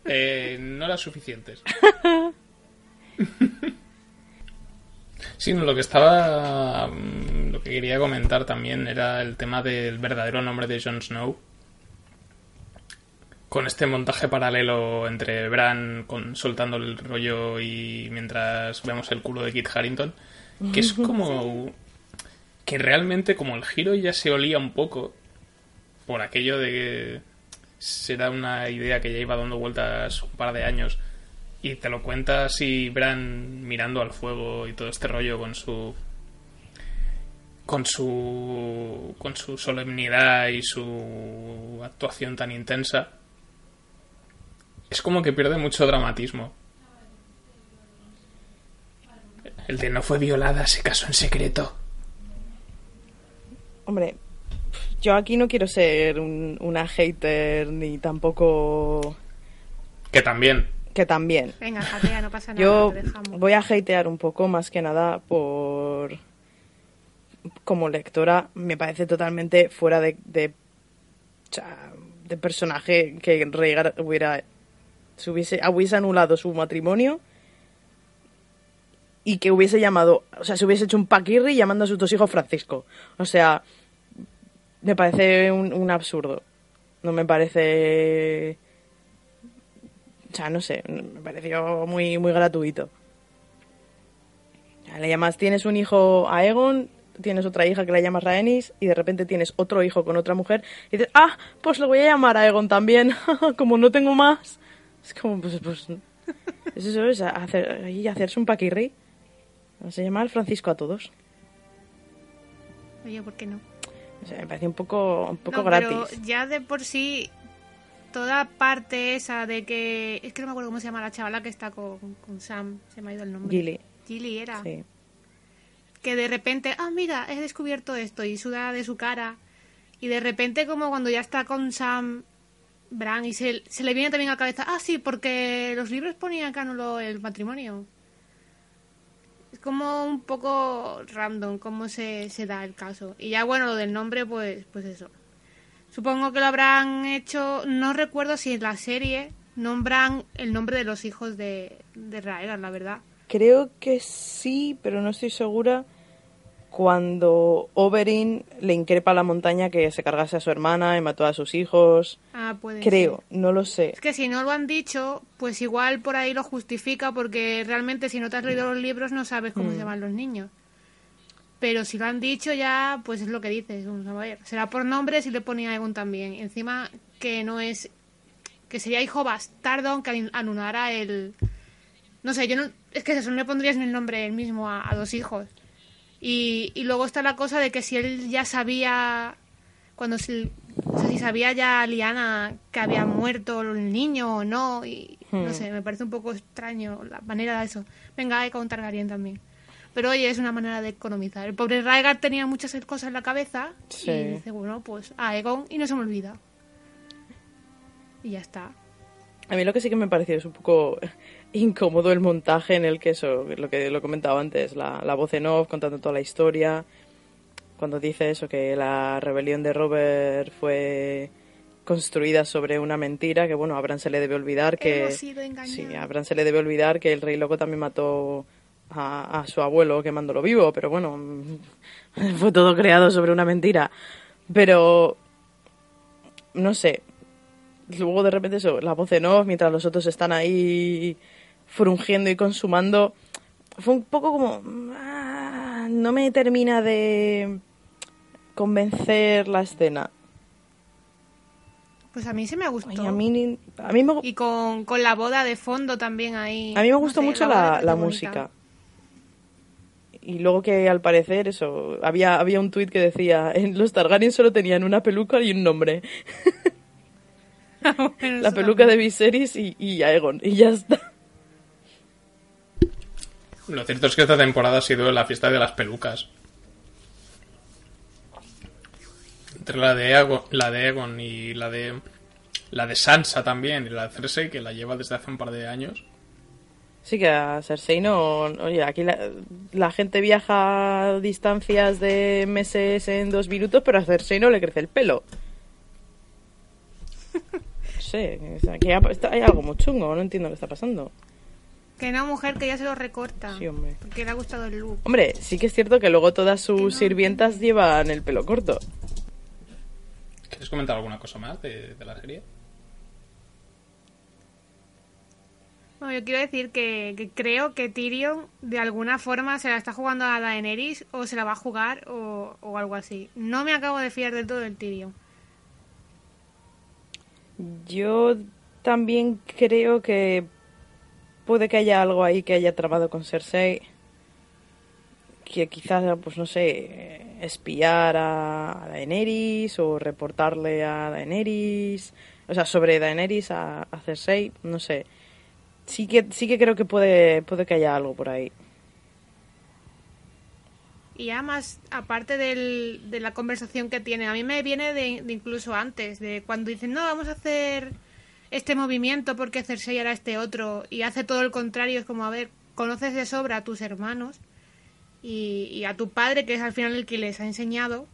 Eh, no las suficientes. Sí, lo que estaba. mm, Lo que quería comentar también era el tema del verdadero nombre de Jon Snow. Con este montaje paralelo entre Bran con, soltando el rollo y mientras vemos el culo de Kit Harrington. Que es como. Que realmente, como el giro ya se olía un poco. Por aquello de que será una idea que ya iba dando vueltas un par de años y te lo cuenta así Bran mirando al fuego y todo este rollo con su con su con su solemnidad y su actuación tan intensa es como que pierde mucho dramatismo el de no fue violada se casó en secreto Hombre, yo aquí no quiero ser un- una hater ni tampoco... que también Que también. Venga, jatea, no pasa nada. Yo te dejamos. voy a hatear un poco más que nada por... Como lectora me parece totalmente fuera de... de, o sea, de personaje que Rhaegar hubiera... Se hubiese, hubiese anulado su matrimonio y que hubiese llamado... O sea, se hubiese hecho un paquirri llamando a sus dos hijos Francisco. O sea, me parece un, un absurdo. No me parece... O sea, no sé, me pareció muy, muy gratuito. Le llamas, tienes un hijo a Egon, tienes otra hija que la llamas Rhaenys y de repente tienes otro hijo con otra mujer y dices, ah, pues lo voy a llamar a Aegon también, como no tengo más. Es como, pues, pues es eso, es hacer, y hacerse un paquirri. Vamos a llamar Francisco a todos. Oye, ¿por qué no? O sea, me parece un poco, un poco No, gratis. Pero ya de por sí, toda parte esa de que. Es que no me acuerdo cómo se llama la chavala que está con, con Sam. Se me ha ido el nombre. Gilly. Gilly era. Sí. Que de repente, ah, mira, he descubierto esto y suda de su cara. Y de repente, como cuando ya está con Sam, Bran, y se, se le viene también a la cabeza, ah, sí, porque los libros ponían anuló el matrimonio. Es como un poco random cómo se, se da el caso. Y ya bueno, lo del nombre, pues, pues eso. Supongo que lo habrán hecho, no recuerdo si en la serie nombran el nombre de los hijos de, de Rhaegar, la verdad. Creo que sí, pero no estoy segura. Cuando Oberyn le increpa a la montaña que se cargase a su hermana y mató a sus hijos. Ah, puede Creo, ser. no lo sé. Es que si no lo han dicho, pues igual por ahí lo justifica porque realmente si no te has leído los libros no sabes cómo se llaman los niños. Pero si lo han dicho ya, pues es lo que dices. Vamos a ver. Será por nombre si le ponía Egon también. Encima que no es... Que sería hijo bastardo aunque an- anulara el... No sé, yo no... Es que eso, no le pondrías ni el nombre él mismo a, a dos hijos. Y, y luego está la cosa de que si él ya sabía... Cuando se, o sea, si sabía ya Liana que había muerto el niño o no, y no sé, me parece un poco extraño la manera de eso. Venga, hay contar Targaryen también. Pero oye, es una manera de economizar. El pobre Raegar tenía muchas cosas en la cabeza Sí. y dice, bueno, pues a Egon y no se me olvida. Y ya está. A mí lo que sí que me pareció es un poco incómodo el montaje en el que eso, lo que lo comentaba antes, la, la voz en off contando toda la historia, cuando dice eso, que la rebelión de Robert fue construida sobre una mentira, que bueno, a Bran se le debe olvidar que... Sido. Sí, a Bran se le debe olvidar que el rey loco también mató a, a su abuelo quemándolo vivo, pero bueno, fue todo creado sobre una mentira. Pero, no sé, luego de repente eso, la voz en off, mientras los otros están ahí frungiendo y consumando, fue un poco como... ah, no me termina de convencer la escena. Pues a mí se me gustó. Y a mí, a mí me, Y con, con la boda de fondo también ahí. A mí me no gustó sé, mucho la, la bonita. música. Y luego que al parecer eso, había, había un tuit que decía, en los Targaryen solo tenían una peluca y un nombre. Bueno, La peluca de. Viserys y, y Aegon, y ya está. Lo cierto es que esta temporada ha sido la fiesta de las pelucas. Entre la de Aegon, la de Aegon y la de la de Sansa también y la de Cersei que la lleva desde hace un par de años. Sí que a Cersei no... Oye, aquí la, la gente viaja distancias de meses en dos minutos, pero a Cersei no le crece el pelo. No sé, o sea, está- hay algo muy chungo, no entiendo qué está pasando. Que una mujer que ya se lo recorta. Sí, hombre. Porque le ha gustado el look. Hombre, sí que es cierto que luego todas sus Que no. sirvientas llevan el pelo corto. ¿Quieres comentar alguna cosa más de, de la serie? Bueno, yo quiero decir que, que creo que Tyrion de alguna forma se la está jugando a Daenerys o se la va a jugar o, o algo así. No me acabo de fiar del todo del Tyrion. Yo también creo que puede que haya algo ahí que haya trabado con Cersei. Que quizás, pues no sé, espiar a, Daenerys o reportarle a Daenerys. O sea, sobre Daenerys a, a Cersei, no sé. Sí que, sí que creo que puede, puede que haya algo por ahí. Y además, aparte del- de la conversación que tiene, a mí me viene de, incluso antes, de cuando dicen, no, vamos a hacer este movimiento porque Cersei hará este otro, y hace todo el contrario, es como, a ver, conoces de sobra a tus hermanos y, y a tu padre, que es al final el que les ha enseñado,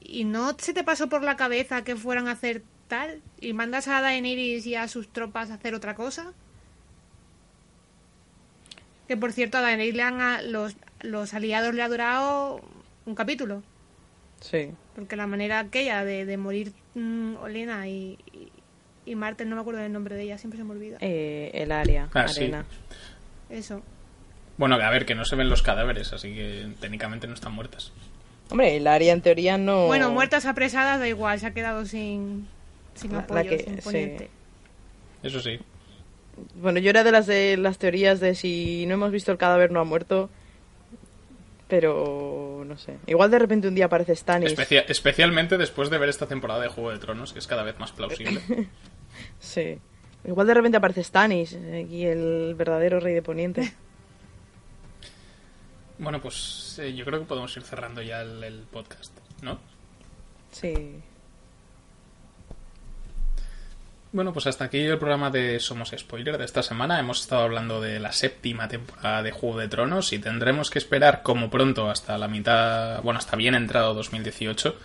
y no se te pasó por la cabeza que fueran a hacer tal, y mandas a Daenerys y a sus tropas a hacer otra cosa. Que por cierto, a Daenerys le han a- los, los aliados le ha durado un capítulo. Sí. Porque la manera aquella de, de morir mm, Olena y, y, y Marten, no me acuerdo del nombre de ella, siempre se me olvida. Eh, el área, Ah, sí. arena. Eso. Bueno, a ver, que no se ven los cadáveres, así que técnicamente no están muertas. Hombre, el área en teoría no. Bueno, muertas apresadas da igual, se ha quedado sin, sin La- la apoyo, que- sin sí. poniente. Eso sí. Bueno, yo era de las de las teorías de si no hemos visto el cadáver no ha muerto. Pero no sé. Igual de repente un día aparece Stannis. Especia- especialmente después de ver esta temporada de Juego de Tronos, que es cada vez más plausible. Sí. Igual de repente aparece Stannis y el verdadero rey de Poniente. bueno, pues eh, yo creo que podemos ir cerrando ya el, el podcast, ¿no? Sí. Bueno, pues hasta aquí el programa de Somos Spoiler de esta semana. Hemos estado hablando de la séptima temporada de Juego de Tronos y tendremos que esperar como pronto hasta la mitad, bueno, hasta bien entrado 2018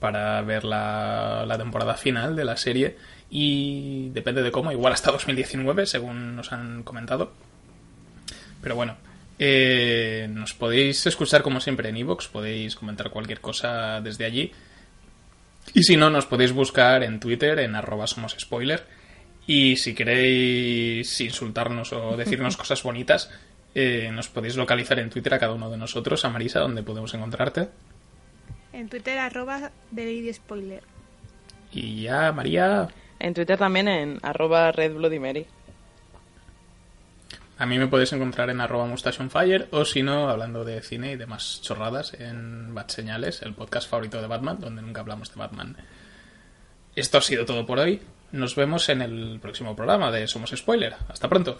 para ver la, temporada final de la serie y depende de cómo, igual hasta 2019 según nos han comentado. Pero bueno, eh, nos podéis escuchar como siempre en iVoox, podéis comentar cualquier cosa desde allí. Y si no, nos podéis buscar en Twitter, en arroba somos spoiler. Y si queréis insultarnos o decirnos cosas bonitas, eh, nos podéis localizar en Twitter a cada uno de nosotros, a Marisa, donde podemos encontrarte. En Twitter, arroba de Lady Spoiler. Y ya, María, En Twitter también en arroba Red Bloody Mary. A mí me podéis encontrar en arroba Mustache Fire, o si no, hablando de cine y demás chorradas, en Bat Señales, el podcast favorito de Batman, donde nunca hablamos de Batman. Esto ha sido todo por hoy. Nos vemos en el próximo programa de Somos Spoiler. Hasta pronto.